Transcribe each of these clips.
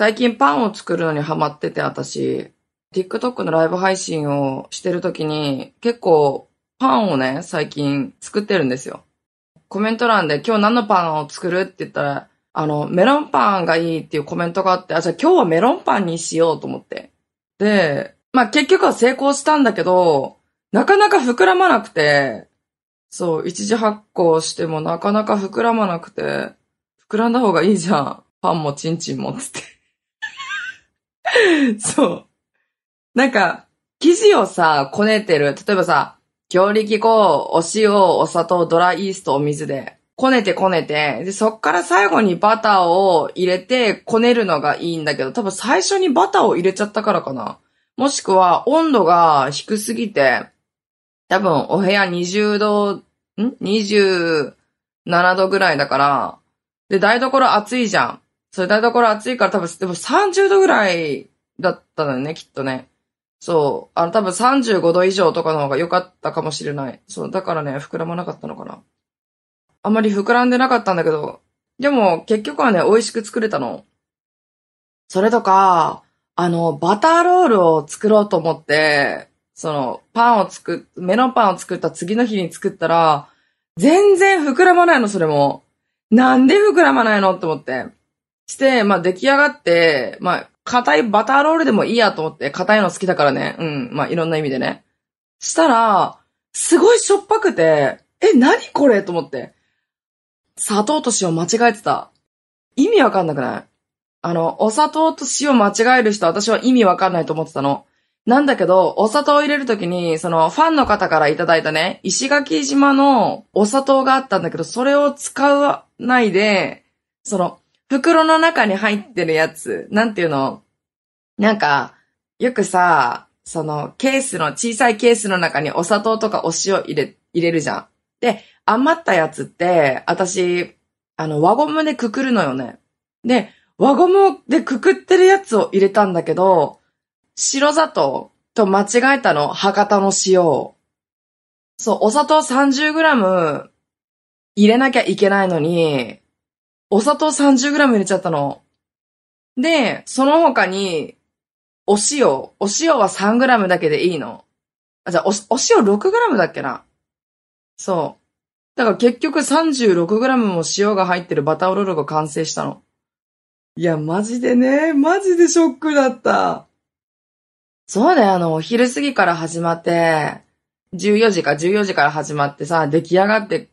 最近パンを作るのにハマってて、私。TikTok のライブ配信をしてるときに、結構パンをね、最近作ってるんですよ。コメント欄で今日何のパンを作るって言ったら、あの、メロンパンがいいっていうコメントがあって、あ、じゃあ今日はメロンパンにしようと思って。で、まあ結局は成功したんだけど、なかなか膨らまなくて、そう、一時発酵してもなかなか膨らまなくて、膨らんだ方がいいじゃん。パンもチンチンもつって。そう。なんか、生地をさ、こねてる。例えばさ、強力粉、お塩、お砂糖、ドライイースト、お水で、こねてこねて、で、そっから最後にバターを入れてこねるのがいいんだけど、多分最初にバターを入れちゃったからかな。もしくは温度が低すぎて、多分お部屋20度、ん ?27 度ぐらいだから、で、台所暑いじゃん。それ台所暑いから多分、でも30度ぐらいだったのよね、きっとね。そう。あの、多分35度以上とかの方が良かったかもしれない。そう。だからね、膨らまなかったのかな。あんまり膨らんでなかったんだけど、でも結局はね、美味しく作れたの。それとか、あの、バターロールを作ろうと思って、その、パンを作っ、メロンパンを作った次の日に作ったら、全然膨らまないの、それも。なんで膨らまないのって思って。して、まあ出来上がって、まあ硬いバターロールでもいいやと思って、硬いの好きだからね。うん。まあ、いろんな意味でね。したら、すごいしょっぱくて、え、何これと思って。砂糖と塩間違えてた。意味わかんなくない？あの、お砂糖と塩間違える人、私は意味わかんないと思ってたの。なんだけど、お砂糖を入れるときに、その、ファンの方からいただいたね、石垣島のお砂糖があったんだけど、それを使わないで、その、袋の中に入ってるやつ、なんていうの？なんか、よくさ、その、ケースの、小さいケースの中にお砂糖とかお塩入れ、入れるじゃん。で、余ったやつって、私、あの、輪ゴムでくくるのよね。で、輪ゴムでくくってるやつを入れたんだけど、白砂糖と間違えたの、博多の塩。そう、お砂糖 30g 入れなきゃいけないのに、お砂糖 30g 入れちゃったの。で、その他に、お塩。お塩は 3g だけでいいの。あ、じゃあお、お塩 6g だっけな。そう。だから結局 36g も塩が入ってるバターロールが完成したの。いや、マジでね、マジでショックだった。そうだよ、あの、お昼過ぎから始まって、14時か14時から始まってさ、出来上がって、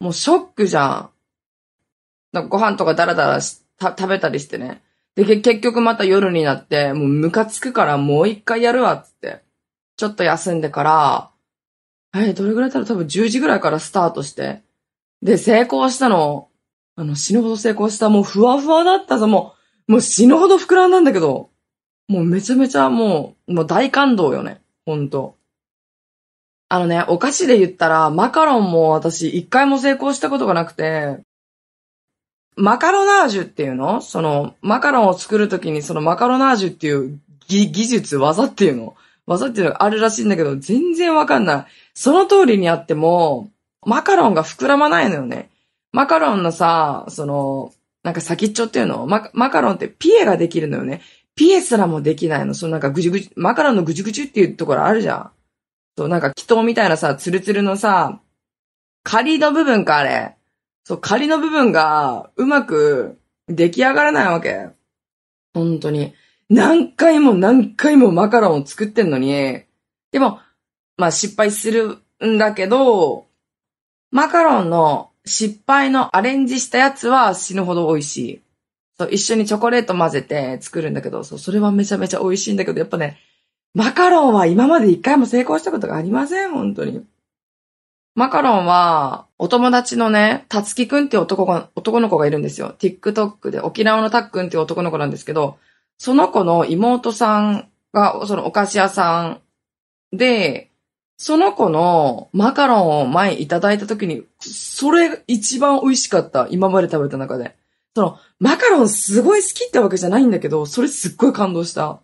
もうショックじゃん。なんかご飯とかダラダラし食べたりしてね。で、結局また夜になって、もうムカつくからもう一回やるわ、つって。ちょっと休んでから、え、どれぐらいだろう多分10時ぐらいからスタートして。で、成功したの。あの、死ぬほど成功した。もうふわふわだったぞ。もう、もう死ぬほど膨らんだんだけど。もうめちゃめちゃもう、もう大感動よね。ほんと。あのね、お菓子で言ったら、マカロンも私一回も成功したことがなくて、マカロナージュっていうの？その、マカロンを作るときにそのマカロナージュっていう技術、技っていうの？技っていうのがあるらしいんだけど、全然わかんない。その通りにやっても、マカロンが膨らまないのよね。マカロンのさ、その、なんか先っちょっていうの？ママカロンってピエができるのよね。ピエすらもできないの。そのなんかぐじゅぐじゅ、マカロンのぐじゅぐじゅっていうところあるじゃん。そう、なんか気筒みたいなさ、ツルツルのさ、仮の部分か、あれ。そう、仮の部分がうまく出来上がらないわけ。本当に。何回も何回もマカロンを作ってんのに、でも、まあ失敗するんだけど、マカロンの失敗のアレンジしたやつは死ぬほど美味しい。そう、一緒にチョコレート混ぜて作るんだけど、そう、それはめちゃめちゃ美味しいんだけど、やっぱね、マカロンは今まで一回も成功したことがありません、本当に。マカロンは、お友達のね、たつきくんって男が、男の子がいるんですよ。TikTok で、沖縄のたっくんっていう男の子なんですけど、その子の妹さんが、そのお菓子屋さんで、その子のマカロンを前いただいた時に、それが一番美味しかった。今まで食べた中で。その、マカロンすごい好きってわけじゃないんだけど、それすっごい感動した。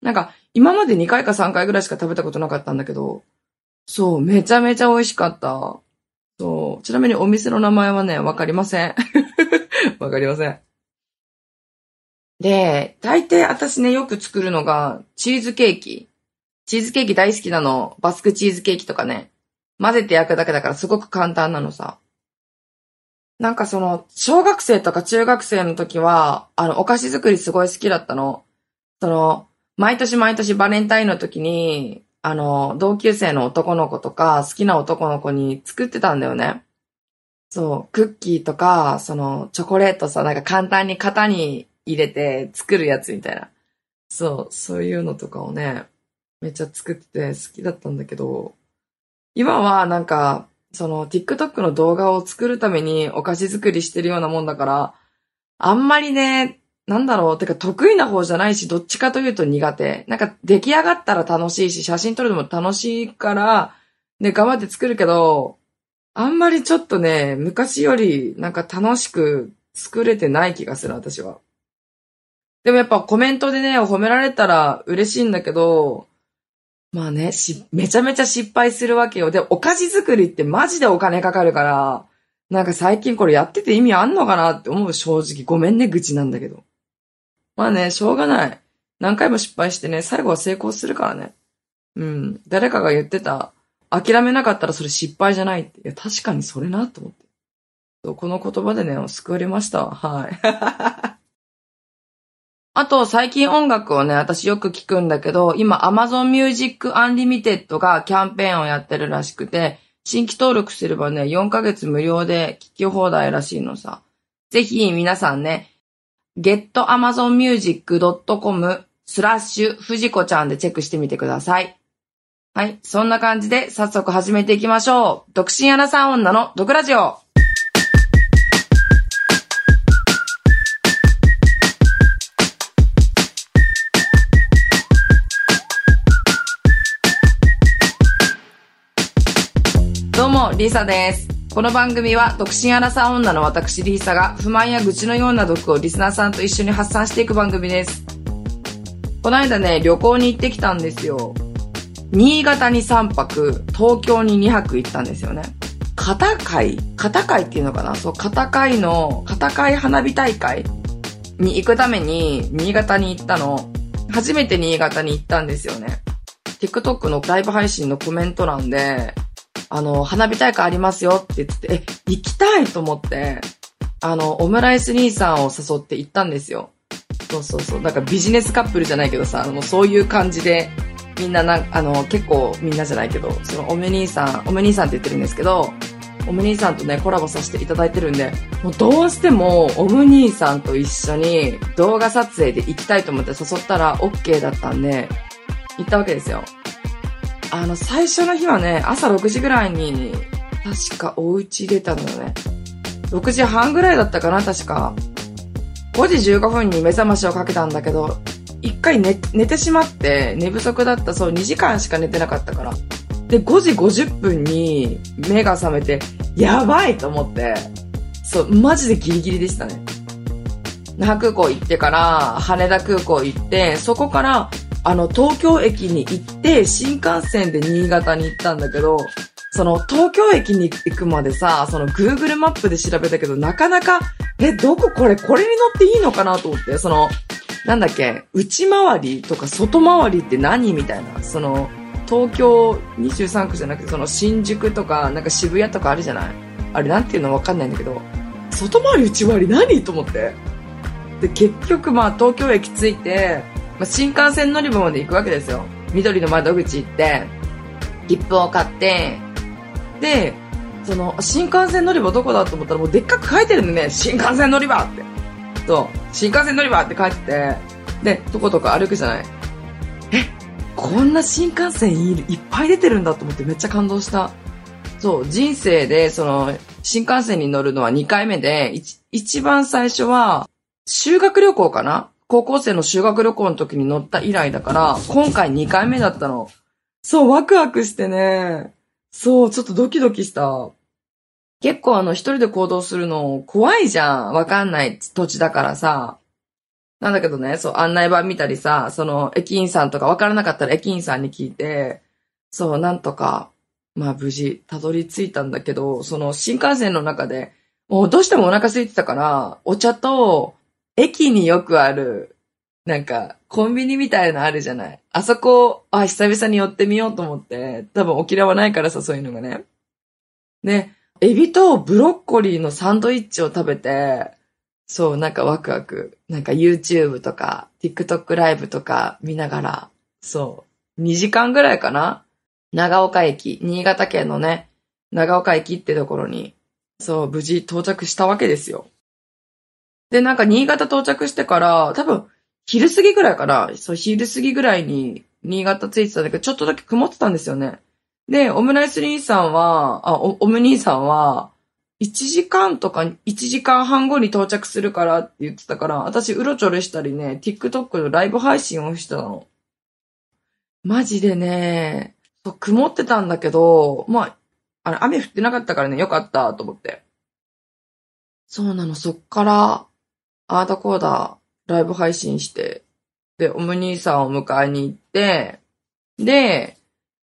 なんか、今まで2回か3回ぐらいしか食べたことなかったんだけど、そう、めちゃめちゃ美味しかった。そう。ちなみにお店の名前はね、わかりません。わかりません。で、大抵私ね、よく作るのが、チーズケーキ。チーズケーキ大好きなの。バスクチーズケーキとかね。混ぜて焼くだけだからすごく簡単なのさ。なんかその、小学生とか中学生の時は、あの、お菓子作りすごい好きだったの。その、毎年毎年バレンタインの時に、あの、同級生の男の子とか、好きな男の子に作ってたんだよね。そう、クッキーとか、その、チョコレートさ、なんか簡単に型に入れて作るやつみたいな。そう、そういうのとかをね、めっちゃ作ってて好きだったんだけど、今はなんか、その TikTok の動画を作るためにお菓子作りしてるようなもんだから、あんまりね、なんだろう、てか得意な方じゃないし、どっちかというと苦手。なんか出来上がったら楽しいし、写真撮るのも楽しいから、ね、頑張って作るけど、あんまりちょっとね、昔よりなんか楽しく作れてない気がする、私は。でもやっぱコメントでね、褒められたら嬉しいんだけど、まあね、し、めちゃめちゃ失敗するわけよ。で、お菓子作りってマジでお金かかるから、なんか最近これやってて意味あんのかなって思う正直。ごめんね、愚痴なんだけど。まあね、しょうがない。何回も失敗してね、最後は成功するからね。うん。誰かが言ってた。諦めなかったらそれ失敗じゃないって。いや、確かにそれなと思って。そうこの言葉でね、救われましたはい。あと、最近音楽をね、私よく聞くんだけど、今 Amazon Music Unlimited がキャンペーンをやってるらしくて、新規登録すればね、4ヶ月無料で聞き放題らしいのさ。ぜひ皆さんね、getamazonmusic.com スラッシュ藤子ちゃんでチェックしてみてください。はい。そんな感じで早速始めていきましょう。独身アナサー女の毒ラジオ。どうも、リサです。この番組は、独身アラサー女の私リーサが、不満や愚痴のような毒をリスナーさんと一緒に発散していく番組です。この間ね、旅行に行ってきたんですよ。新潟に3泊、東京に2泊行ったんですよね。片貝片貝っていうのかな？そう、片貝の、片貝花火大会に行くために、新潟に行ったの。初めて新潟に行ったんですよね。TikTok のライブ配信のコメント欄で、あの、花火大会ありますよって言って、え、行きたいと思って、あの、オムライス兄さんを誘って行ったんですよ。そうそうそう。なんかビジネスカップルじゃないけどさ、もうそういう感じで、みんなな、あの、結構みんなじゃないけど、そのオム兄さん、オム兄さんって言ってるんですけど、オム兄さんとね、コラボさせていただいてるんで、もうどうしても、オム兄さんと一緒に動画撮影で行きたいと思って誘ったら OK だったんで、行ったわけですよ。あの、最初の日はね、朝6時ぐらいに、確かお家出たのよね。6時半ぐらいだったかな、確か。5時15分に目覚ましをかけたんだけど、一回寝、寝てしまって、寝不足だった、そう、2時間しか寝てなかったから。で、5時50分に目が覚めて、やばいと思って、そう、マジでギリギリでしたね。那覇空港行ってから、羽田空港行って、そこから、あの、東京駅に行って、新幹線で新潟に行ったんだけど、その、東京駅に行くまでさ、その、Google マップで調べたけど、なかなか、え、どこ？これ、これに乗っていいのかなと思って、その、なんだっけ、内回りとか外回りって何みたいな、その、東京23区じゃなくて、その、新宿とか、なんか渋谷とかあるじゃない？あれなんていうのわかんないんだけど、外回り内回り何？と思って。で、結局まあ、東京駅着いて、まあ、新幹線乗り場まで行くわけですよ。緑の窓口行って、切符を買って、で、その、新幹線乗り場どこだと思ったらもうでっかく書いてるんでね、新幹線乗り場って。そう、新幹線乗り場って書いてて、で、とことか歩くじゃない。え、こんな新幹線いいっぱい出てるんだと思ってめっちゃ感動した。そう、人生で、その、新幹線に乗るのは2回目で、一番最初は、修学旅行かな高校生の修学旅行の時に乗った以来だから、今回2回目だったの。そう、ワクワクしてね。そう、ちょっとドキドキした。結構あの、一人で行動するの怖いじゃん。わかんない土地だからさ。なんだけどね、そう、案内板見たりさ、その、駅員さんとかわからなかったら駅員さんに聞いて、そう、なんとか、まあ無事、たどり着いたんだけど、その、新幹線の中で、もうどうしてもお腹空いてたから、お茶と、駅によくあるなんか、コンビニみたいなのあるじゃない。あそこ、あ、久々に寄ってみようと思って、多分沖縄ないからさ、そういうのがね。で、エビとブロッコリーのサンドイッチを食べて、そう、なんかワクワク。なんか YouTube とか、TikTok ライブとか見ながら、そう、2時間ぐらいかな長岡駅、新潟県のね、長岡駅ってところに、そう、無事到着したわけですよ。で、なんか新潟到着してから、多分、昼過ぎぐらいかなそう、昼過ぎぐらいに新潟着いてたんだけど、ちょっとだけ曇ってたんですよね。で、オムライス兄さんは、あ、オム兄さんは、1時間とか1時間半後に到着するからって言ってたから、私うろちょろしたりね、TikTok のライブ配信をしてたの。マジでね、曇ってたんだけど、まあ、あれ、雨降ってなかったからね、よかったと思って。そうなの、そっから、あーだこーだ、ライブ配信して、で、おむ兄さんを迎えに行って、で、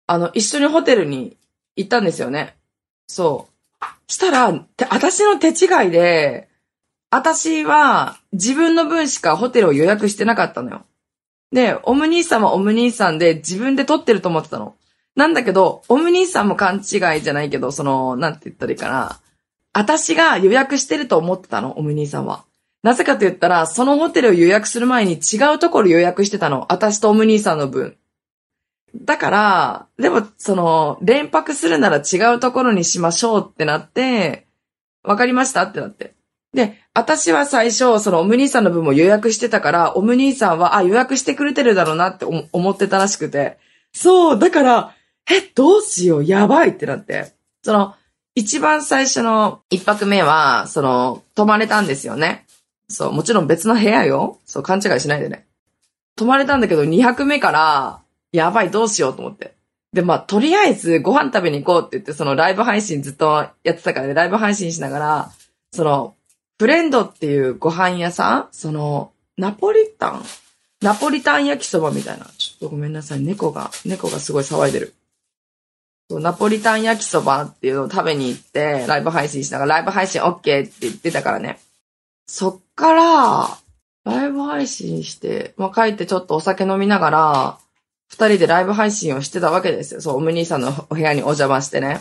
あの、一緒にホテルに行ったんですよね。そう。したら、て私の手違いで、私は自分の分しかホテルを予約してなかったのよ。で、オム兄さんはオム兄さんで自分で撮ってると思ってたの。なんだけど、オム兄さんも勘違いじゃないけど、その、なんて言ったらいいかな。私が予約してると思ってたの、オム兄さんは。なぜかと言ったら、そのホテルを予約する前に違うところ予約してたの。私とオム兄さんの分。だから、でも、その、連泊するなら違うところにしましょうってなって、わかりましたってなって。で、私は最初、そのオム兄さんの分も予約してたから、オム兄さんは、あ、予約してくれてるだろうなって思ってたらしくて。そう、だから、え、どうしよう、やばいってなって。その、一番最初の一泊目は、その、泊まれたんですよね。そう、もちろん別の部屋よ。そう、勘違いしないでね。泊まれたんだけど、二泊目から、やばい、どうしようと思って。で、まあ、とりあえずご飯食べに行こうって言って、そのライブ配信ずっとやってたからね、ライブ配信しながら、その、フレンドっていうご飯屋さんその、ナポリタン？ナポリタン焼きそばみたいな。ちょっとごめんなさい。猫が、猫がすごい騒いでる。そうナポリタン焼きそばっていうのを食べに行って、ライブ配信しながら、ライブ配信 OK って言ってたからね。そっから、ライブ配信して、まあ、帰ってちょっとお酒飲みながら、二人でライブ配信をしてたわけですよ。そう、オム兄さんのお部屋にお邪魔してね。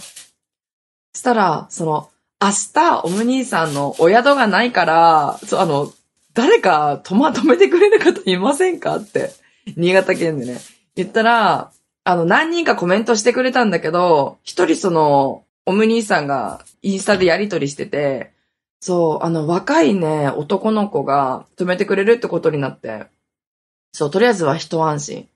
したら、その、明日、オム兄さんのお宿がないから、そう、あの、誰か止ま、止めてくれる方いませんかって、新潟県でね、言ったら、あの、何人かコメントしてくれたんだけど、一人その、オム兄さんがインスタでやりとりしてて、そう、あの、若いね、男の子が止めてくれるってことになって、そう、とりあえずは一安心。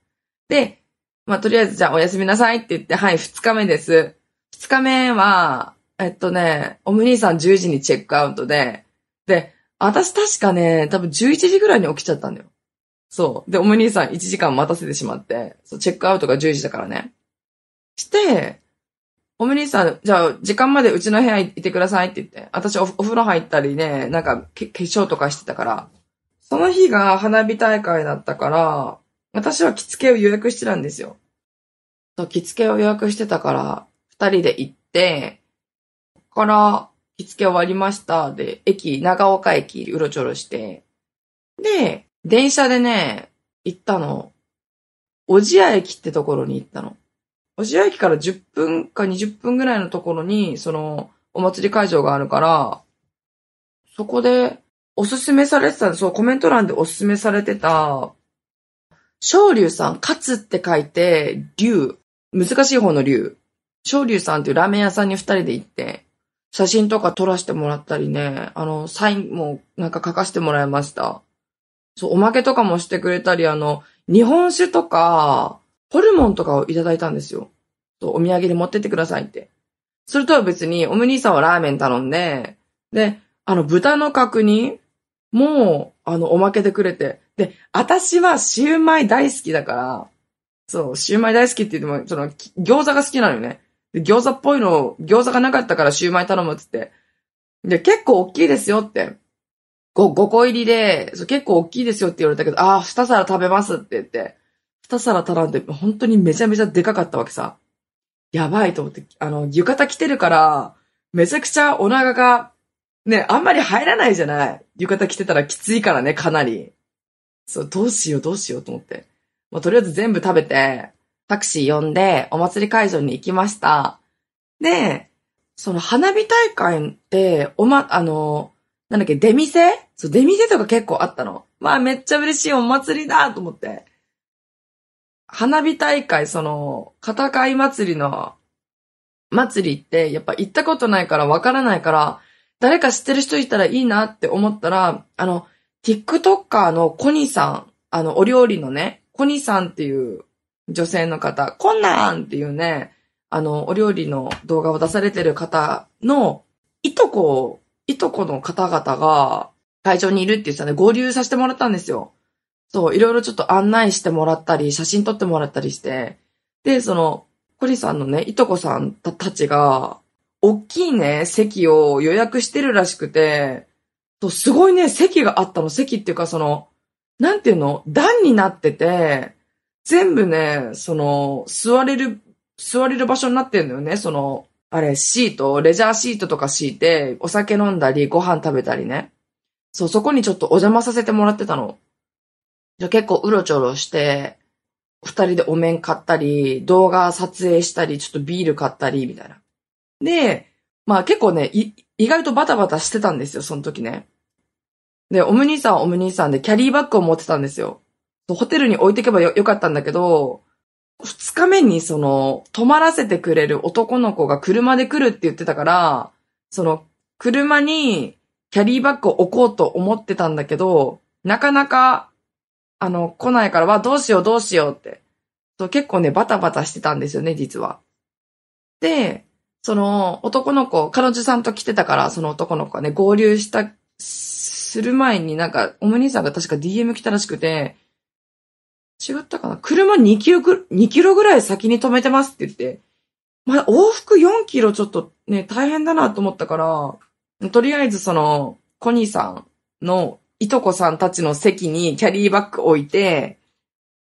で、まあ、とりあえずじゃあおやすみなさいって言って、はい、二日目です。二日目は、えっとね、オム兄さん10時にチェックアウトで、で、私確かね、多分11時ぐらいに起きちゃったんだよ。そう。で、オム兄さん1時間待たせてしまって、そう、チェックアウトが10時だからね。して、オム兄さん、じゃあ、時間までうちの部屋いてくださいって言って、私お風呂入ったりね、なんか、化粧とかしてたから、その日が花火大会だったから、私は着付けを予約してたんですよ。着付けを予約してたから、二人で行って、ここから着付け終わりました。で、駅、長岡駅、うろちょろして、で、電車でね、行ったの。小千谷駅ってところに行ったの。小千谷駅から10分か20分ぐらいのところに、その、お祭り会場があるから、そこで、おすすめされてた、そう、コメント欄でおすすめされてた、昇竜さん、カツって書いて、竜。難しい方の竜。昇竜さんっていうラーメン屋さんに二人で行って、写真とか撮らせてもらったりね、あの、サインもなんか書かせてもらいました。そう、おまけとかもしてくれたり、あの、日本酒とか、ホルモンとかをいただいたんですよ。そう、お土産で持ってってくださいって。それとは別に、おむ兄さんはラーメン頼んで、で、あの、豚の角煮も、あの、おまけでくれて、で、私はシューマイ大好きだから、そう、シューマイ大好きって言っても、その、餃子が好きなのよね。で、餃子っぽいの、餃子がなかったからシューマイ頼むっつって。で、結構大きいですよって。5, 5個入りで、そう結構大きいですよって言われたけど、ああ、2皿食べますって言って、2皿頼んで、本当にめちゃめちゃでかかったわけさ。やばいと思って、あの、浴衣着てるから、めちゃくちゃお腹が、ね、あんまり入らないじゃない浴衣着てたらきついからね、かなり。そう、どうしようどうしようと思って。まあ、とりあえず全部食べて、タクシー呼んで、お祭り会場に行きました。で、その花火大会って、おま、あの、なんだっけ、出店？そう、出店とか結構あったの。まあ、めっちゃ嬉しいお祭りだと思って。花火大会、その、片貝祭りの、祭りって、やっぱ行ったことないからわからないから、誰か知ってる人いたらいいなって思ったら、あの、TikToker のコニさん、あの、お料理のね、コニさんっていう女性の方、コンナンっていうね、あの、お料理の動画を出されてる方の、いとこ、いとこの方々が会場にいるって言ってたんで合流させてもらったんですよ。そう、いろいろちょっと案内してもらったり、写真撮ってもらったりして、で、その、コリさんのね、いとこさんたちが、大きいね、席を予約してるらしくて、そう、すごいね、席があったの。席っていうか、その、なんていうの？段になってて、全部ね、その、座れる座れる場所になってんのよね。その、あれ、シート、レジャーシートとか敷いて、お酒飲んだり、ご飯食べたりね。そう、そこにちょっとお邪魔させてもらってたの。じゃ結構うろちょろして、二人でお面買ったり、動画撮影したり、ちょっとビール買ったり、みたいな。で、まあ結構ね、意外とバタバタしてたんですよ、その時ね。で、オムニーさんオムニーさんでキャリーバッグを持ってたんですよ。ホテルに置いてけばよよかったんだけど、二日目にその、泊まらせてくれる男の子が車で来るって言ってたから、その、車にキャリーバッグを置こうと思ってたんだけど、なかなか、あの、来ないから、わ、どうしようどうしようって。そう結構ね、バタバタしてたんですよね、実は。で、その男の子、彼女さんと来てたから、その男の子がね、合流した、する前になんか、おむ兄さんが確か DM 来たらしくて、違ったかな？車2キロぐ、2キロぐらい先に止めてますって言って、まあ、往復4キロちょっとね、大変だなと思ったから、とりあえずその、コニーさんのいとこさんたちの席にキャリーバッグ置いて、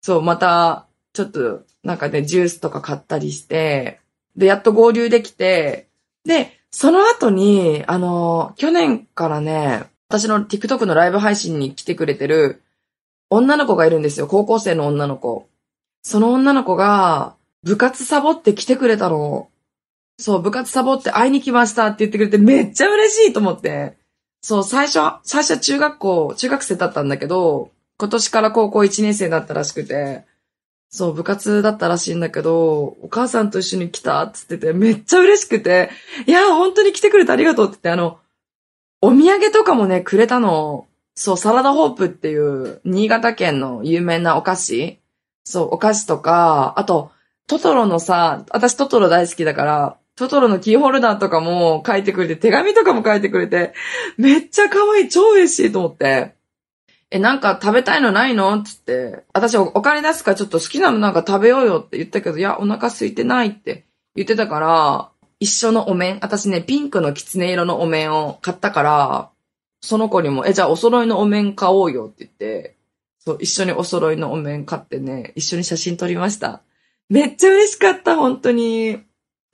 そう、また、ちょっと、なんかね、ジュースとか買ったりして、で、やっと合流できて、で、その後に、あの、去年からね、私の TikTok のライブ配信に来てくれてる、女の子がいるんですよ。高校生の女の子。その女の子が、部活サボって来てくれたの。そう、部活サボって会いに来ましたって言ってくれてめっちゃ嬉しいと思って。そう、最初、最初は中学校、中学生だったんだけど、今年から高校1年生だったらしくて、そう、部活だったらしいんだけど、お母さんと一緒に来たって言ってて、めっちゃ嬉しくて、いや、本当に来てくれてありがとうって言って、あの、お土産とかもね、くれたの。そう、サラダホープっていう、新潟県の有名なお菓子そう、お菓子とか、あと、トトロのさ、私トトロ大好きだから、トトロのキーホルダーとかも書いてくれて、手紙とかも書いてくれて、めっちゃ可愛い、超嬉しいと思って。え、なんか食べたいの？ないのつって。私お金出すからちょっと好きなのなんか食べようよって言ったけど、いや、お腹空いてないって言ってたから、一緒のお面、私ね、ピンクのキツネ色のお面を買ったから、その子にも、え、じゃあお揃いのお面買おうよって言って、そう、一緒にお揃いのお面買ってね、一緒に写真撮りました。めっちゃ嬉しかった、本当に。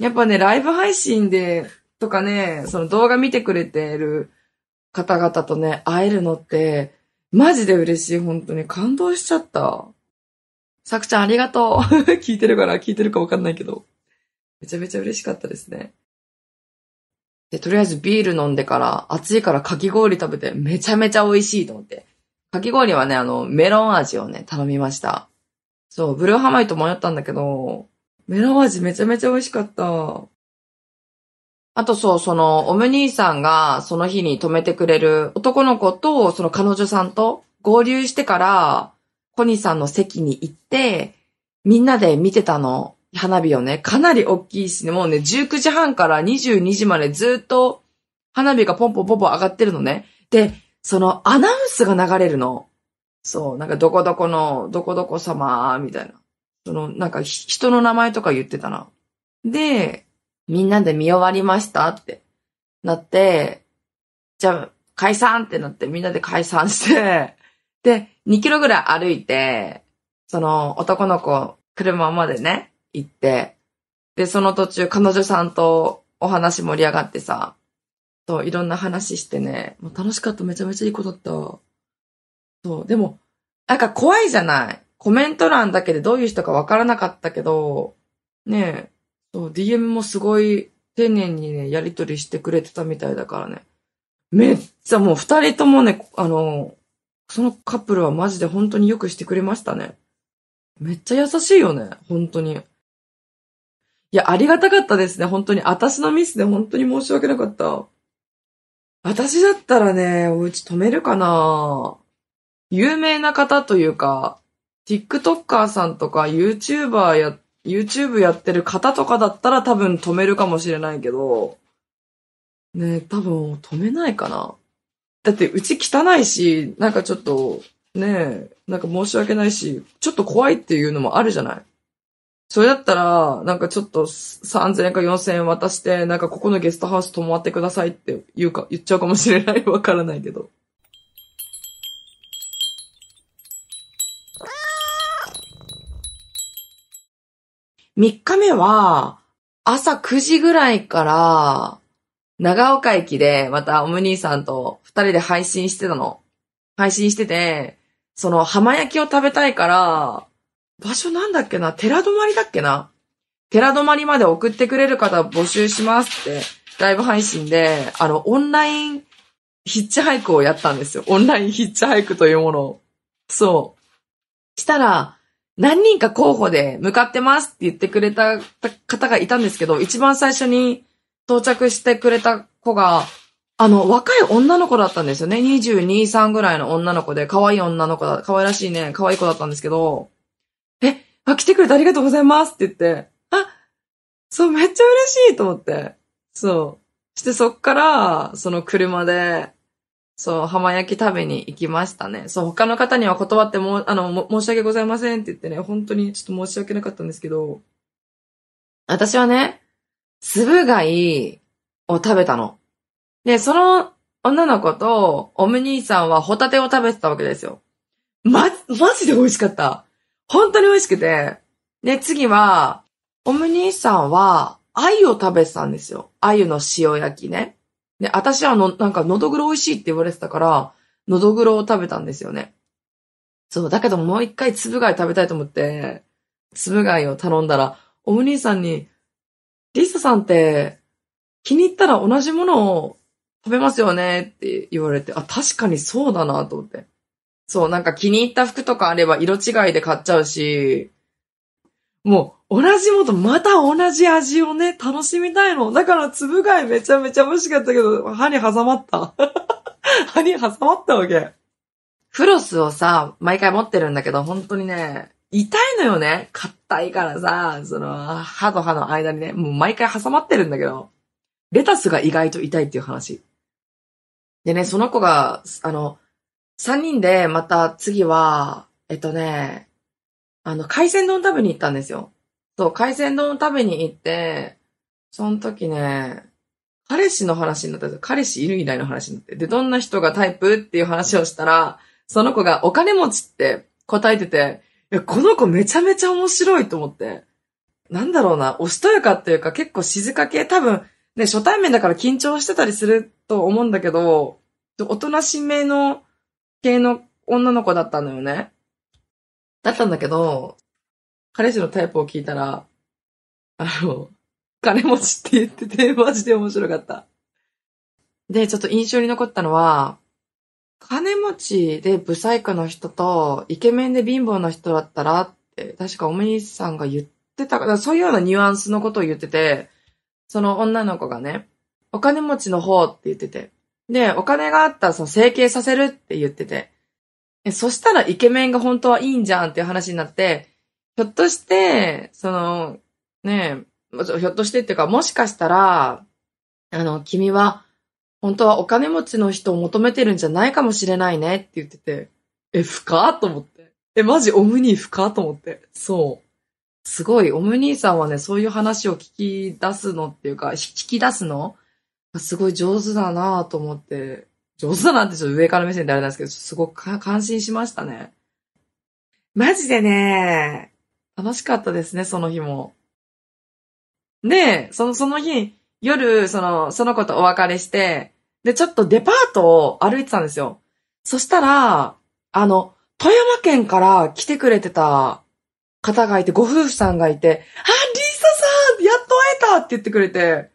やっぱね、ライブ配信で、とかね、その動画見てくれてる方々とね、会えるのって、マジで嬉しい、本当に。感動しちゃった。さくちゃんありがとう。聞いてるかな聞いてるかわかんないけど。めちゃめちゃ嬉しかったですね。で、とりあえずビール飲んでから、暑いからかき氷食べて、めちゃめちゃ美味しいと思って。かき氷はね、あの、メロン味をね、頼みました。そう、ブルーハマイと迷ったんだけど、メロン味めちゃめちゃ美味しかった。あとそう、その、オム兄さんがその日に泊めてくれる男の子と、その彼女さんと合流してから、コニーさんの席に行って、みんなで見てたの。花火をね、かなり大きいしね、もうね、19時半から22時までずっと花火がポンポンポンポン上がってるのね。で、そのアナウンスが流れるの。そう、なんかどこどこの、どこどこ様、みたいな。その、なんか人の名前とか言ってたな。で、みんなで見終わりましたってなって、じゃあ解散ってなってみんなで解散して、で、2キロぐらい歩いて、その男の子、車までね、行って、で、その途中彼女さんとお話盛り上がってさ、そう、いろんな話してね、もう楽しかった、めちゃめちゃいい子だった。そう、でも、なんか怖いじゃないコメント欄だけでどういう人かわからなかったけど、ねえ、そう、DM もすごい丁寧にね、やりとりしてくれてたみたいだからね。めっちゃもう二人ともね、あの、そのカップルはマジで本当によくしてくれましたね。めっちゃ優しいよね、本当に。いや、ありがたかったですね、本当に。私のミスで本当に申し訳なかった。私だったらね、お家止めるかな有名な方というか、TikToker さんとか YouTuber や、YouTube やってる方とかだったら多分止めるかもしれないけど、ね多分止めないかな。だってうち汚いし、なんかちょっと、ねなんか申し訳ないし、ちょっと怖いっていうのもあるじゃないそれだったら、なんかちょっと3000円か4000円渡して、なんかここのゲストハウス泊まってくださいって言うか、言っちゃうかもしれない。わからないけど。3日目は、朝9時ぐらいから、長岡駅で、またオム兄さんと二人で配信してたの。配信してて、その浜焼きを食べたいから、場所なんだっけな？寺泊まりだっけな？寺泊まりまで送ってくれる方募集しますって、ライブ配信で、あの、オンラインヒッチハイクをやったんですよ。オンラインヒッチハイクというものを。そう。したら、何人か候補で向かってますって言ってくれた方がいたんですけど、一番最初に到着してくれた子が、あの、若い女の子だったんですよね。22、3ぐらいの女の子で、可愛い女の子だ、可愛らしいね、可愛い子だったんですけど、え、あ、来てくれてありがとうございますって言って、あ、そう、めっちゃ嬉しいと思って。そう。してそっから、その車で、そう、浜焼き食べに行きましたね。そう、他の方には断っても、あの、申し訳ございませんって言ってね、本当にちょっと申し訳なかったんですけど、私はね、粒貝を食べたの。で、その女の子とオム兄さんはホタテを食べてたわけですよ。ま、マジで美味しかった。本当に美味しくて。で、次は、オム兄さんは、鮎を食べてたんですよ。鮎の塩焼きね。で、私はの、なんか、のどぐろ美味しいって言われてたから、のどぐろを食べたんですよね。そう、だけどもう一回粒貝食べたいと思って、粒貝を頼んだら、オム兄さんに、リサさんって、気に入ったら同じものを食べますよねって言われて、あ、確かにそうだなと思って。そう、なんか気に入った服とかあれば色違いで買っちゃうし、もう同じものまた同じ味をね、楽しみたいの。だから粒貝めちゃめちゃ美味しかったけど、歯に挟まった。歯に挟まったわけ。フロスをさ、毎回持ってるんだけど、本当にね、痛いのよね。硬いからさ、その、歯と歯の間にね、もう毎回挟まってるんだけど、レタスが意外と痛いっていう話。でね、その子が、あの、三人でまた次は、えっとね、あの、海鮮丼食べに行ったんですよ。そう、海鮮丼食べに行って、その時ね、彼氏の話になったんですよ。彼氏いるいないの話になって。で、どんな人がタイプっていう話をしたら、その子がお金持ちって答えてて、いや、この子めちゃめちゃ面白いと思って。なんだろうな、おしとやかっていうか結構静か系、多分、ね、初対面だから緊張してたりすると思うんだけど、おとなしめの系の女の子だったのよね。だったんだけど、彼氏のタイプを聞いたら、あの、金持ちって言ってて、マジで面白かった。で、ちょっと印象に残ったのは、金持ちでブサイクの人と、イケメンで貧乏な人だったらって、確かお兄さんが言ってたから、そういうようなニュアンスのことを言ってて、その女の子がね、お金持ちの方って言ってて。で、お金があったらその整形させるって言ってて。そしたらイケメンが本当はいいんじゃんっていう話になって、ひょっとして、その、ねえひょっとしてっていうか、もしかしたら、あの、君は、本当はお金持ちの人を求めてるんじゃないかもしれないねって言ってて、え、深と思って。え、マジオムニー深と思って。そう。すごい、オム兄さんはね、そういう話を聞き出すのっていうか、聞き出すの？すごい上手だなと思って、上手だなってちょっと上から目線であれなんですけど、すごく感心しましたね。マジでね、楽しかったですね、その日も。で、その、その日、夜、その、その子とお別れして、で、ちょっとデパートを歩いてたんですよ。そしたら、あの、富山県から来てくれてた方がいて、ご夫婦さんがいて、あ、リーサさんやっと会えたって言ってくれて、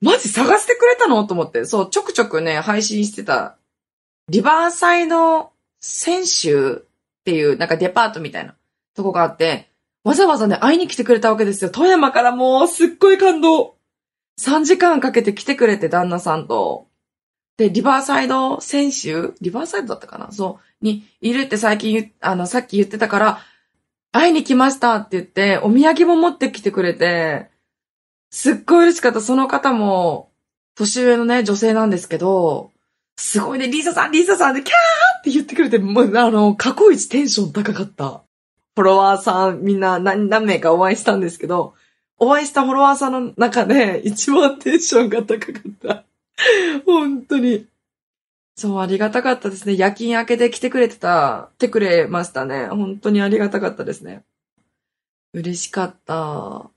マジ探してくれたの？と思って、そう、ちょくちょくね、配信してた、リバーサイド選手っていう、なんかデパートみたいなとこがあって、わざわざね、会いに来てくれたわけですよ。富山からもう、すっごい感動。3時間かけて来てくれて、旦那さんと。で、リバーサイド選手リバーサイドだったかな？そう。にいるって最近、あの、さっき言ってたから、会いに来ましたって言って、お土産も持ってきてくれて、すっごい嬉しかった。その方も、年上のね、女性なんですけど、すごいね、リーサさん、リーサさんで、キャーって言ってくれて、もう、あの、過去一テンション高かった。フォロワーさんみんな何何名かお会いしたんですけど、お会いしたフォロワーさんの中で一番テンションが高かった。本当に。そう、ありがたかったですね。夜勤明けで来てくれてた、来てくれましたね。本当にありがたかったですね。嬉しかった。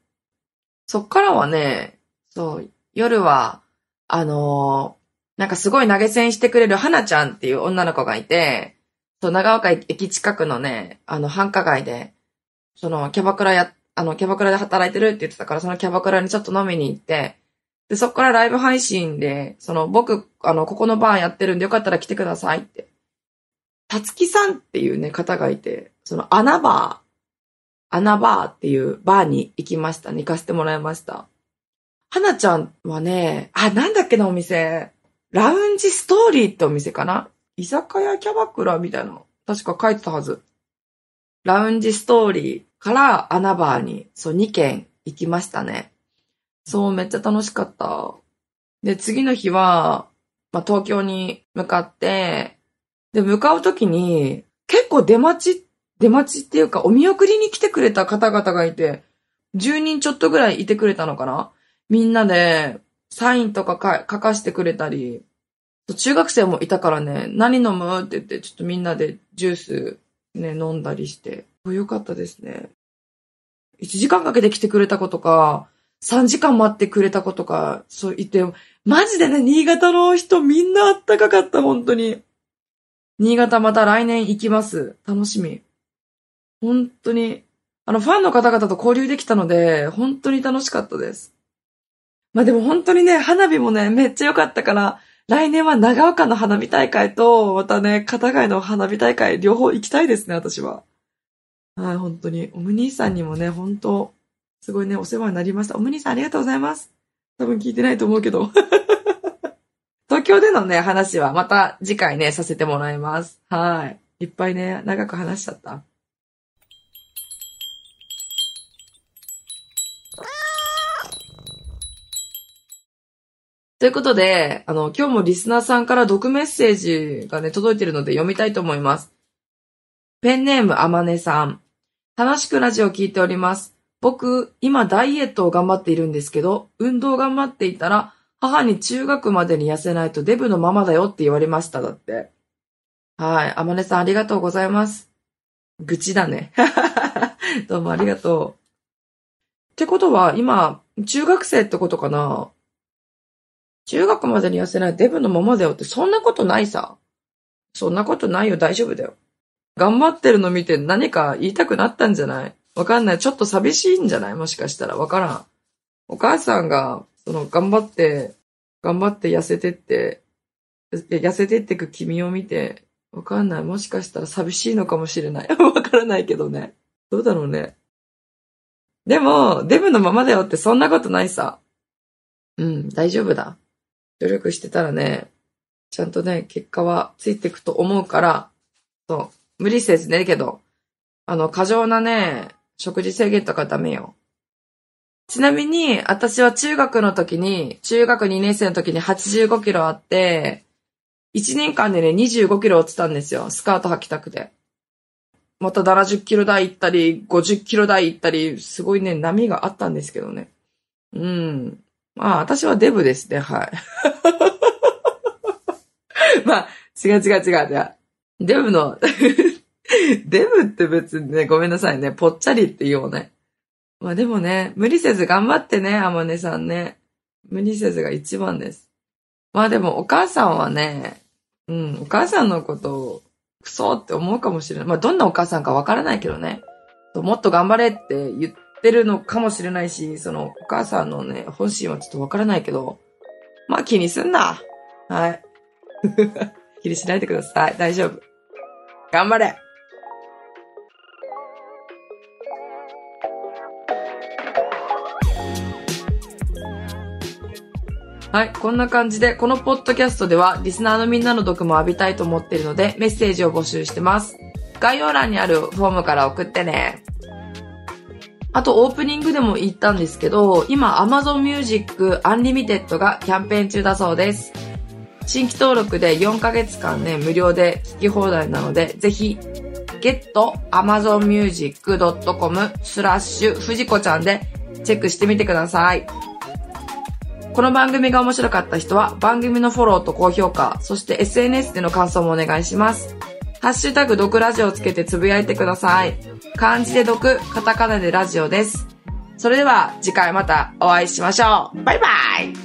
そっからはね、そう、夜は、あのー、なんかすごい投げ銭してくれる花ちゃんっていう女の子がいて、そう、長岡駅近くのね、あの、繁華街で、その、キャバクラや、あの、キャバクラで働いてるって言ってたから、そのキャバクラにちょっと飲みに行って、で、そっからライブ配信で、その、僕、あの、ここのバーやってるんでよかったら来てくださいって。たつきさんっていうね、方がいて、その、穴バー、穴バーっていうバーに行きましたね。行かせてもらいました。はなちゃんはね、あ、なんだっけなお店。ラウンジストーリーってお店かな居酒屋キャバクラみたいなの、確か書いてたはず。ラウンジストーリーから穴バーに、そう、2軒行きましたね。そう、めっちゃ楽しかった。で、次の日は、まあ、東京に向かって、で、向かうときに、結構出待ちっ、出待ちっていうか、お見送りに来てくれた方々がいて、10人ちょっとぐらいいてくれたのかな？みんなで、サインとかか書かしてくれたり、中学生もいたからね、何飲む？って言って、ちょっとみんなでジュースね、飲んだりして。よかったですね。1時間かけて来てくれた子とか、3時間待ってくれた子とか、そう言って、マジでね、新潟の人みんなあったかかった、本当に。新潟また来年行きます。楽しみ。本当に。あの、ファンの方々と交流できたので、本当に楽しかったです。まあでも本当にね、花火もね、めっちゃ良かったから、来年は長岡の花火大会と、またね、片貝の花火大会、両方行きたいですね、私は。はい、本当に。おむ兄さんにもね、本当すごいね、お世話になりました。おむ兄さんありがとうございます。多分聞いてないと思うけど。東京でのね、話はまた次回ね、させてもらいます。はい。いっぱいね、長く話しちゃった。ということで、あの、今日もリスナーさんから毒メッセージがね、届いてるので読みたいと思います。ペンネームあまねさん。楽しくラジオを聞いております。僕、今ダイエットを頑張っているんですけど、運動頑張っていたら、母に中学までに痩せないとデブのままだよって言われました。だって。はい。あまねさんありがとうございます。愚痴だね。どうもありがとう。ってことは、今、中学生ってことかな？中学までに痩せないデブのままだよって、そんなことないさ。そんなことないよ、大丈夫だよ。頑張ってるの見て何か言いたくなったんじゃない？わかんない。ちょっと寂しいんじゃない？もしかしたら。わからん。お母さんが、その、頑張って、頑張って痩せてって、痩せてってく君を見て、わかんない。もしかしたら寂しいのかもしれない。わからないけどね。どうだろうね。でも、デブのままだよってそんなことないさ。うん、大丈夫だ。努力してたらね、ちゃんとね、結果はついていくと思うから、そう、無理せずね、けど、あの、過剰なね、食事制限とかダメよ。ちなみに、私は中学の時に、中学2年生の時に85キロあって、1年間でね、25キロ落ちたんですよ。スカート履きたくて。また70キロ台行ったり、50キロ台行ったり、すごいね、波があったんですけどね。うん。まあ、私はデブですね、はい。まあ、違う違う違う違う。デブの デブって別にね、ごめんなさいね、ぽっちゃりって言おうね。まあでもね、無理せず頑張ってね、あまねさんね。無理せずが一番です。まあでもお母さんはね、うん、お母さんのことをクソって思うかもしれない。まあ、どんなお母さんかわからないけどね。もっと頑張れって言っってるのかもしれないし、そのお母さんのね、本心はちょっとわからないけど、まあ気にすんな。はい。気にしないでください。大丈夫。頑張れはい。こんな感じで、このポッドキャストでは、リスナーのみんなの毒も浴びたいと思っているので、メッセージを募集してます。概要欄にあるフォームから送ってね。あと、オープニングでも言ったんですけど、今、Amazon Music Unlimited がキャンペーン中だそうです。新規登録で4ヶ月間ね、無料で聞き放題なので、ぜひ、getamazonmusic.com スラッシュ藤子ちゃんでチェックしてみてください。この番組が面白かった人は番組のフォローと高評価、そして SNS での感想もお願いします。ハッシュタグ毒ラジオをつけてつぶやいてください。漢字で毒、カタカナでラジオです。それでは次回またお会いしましょう。バイバイ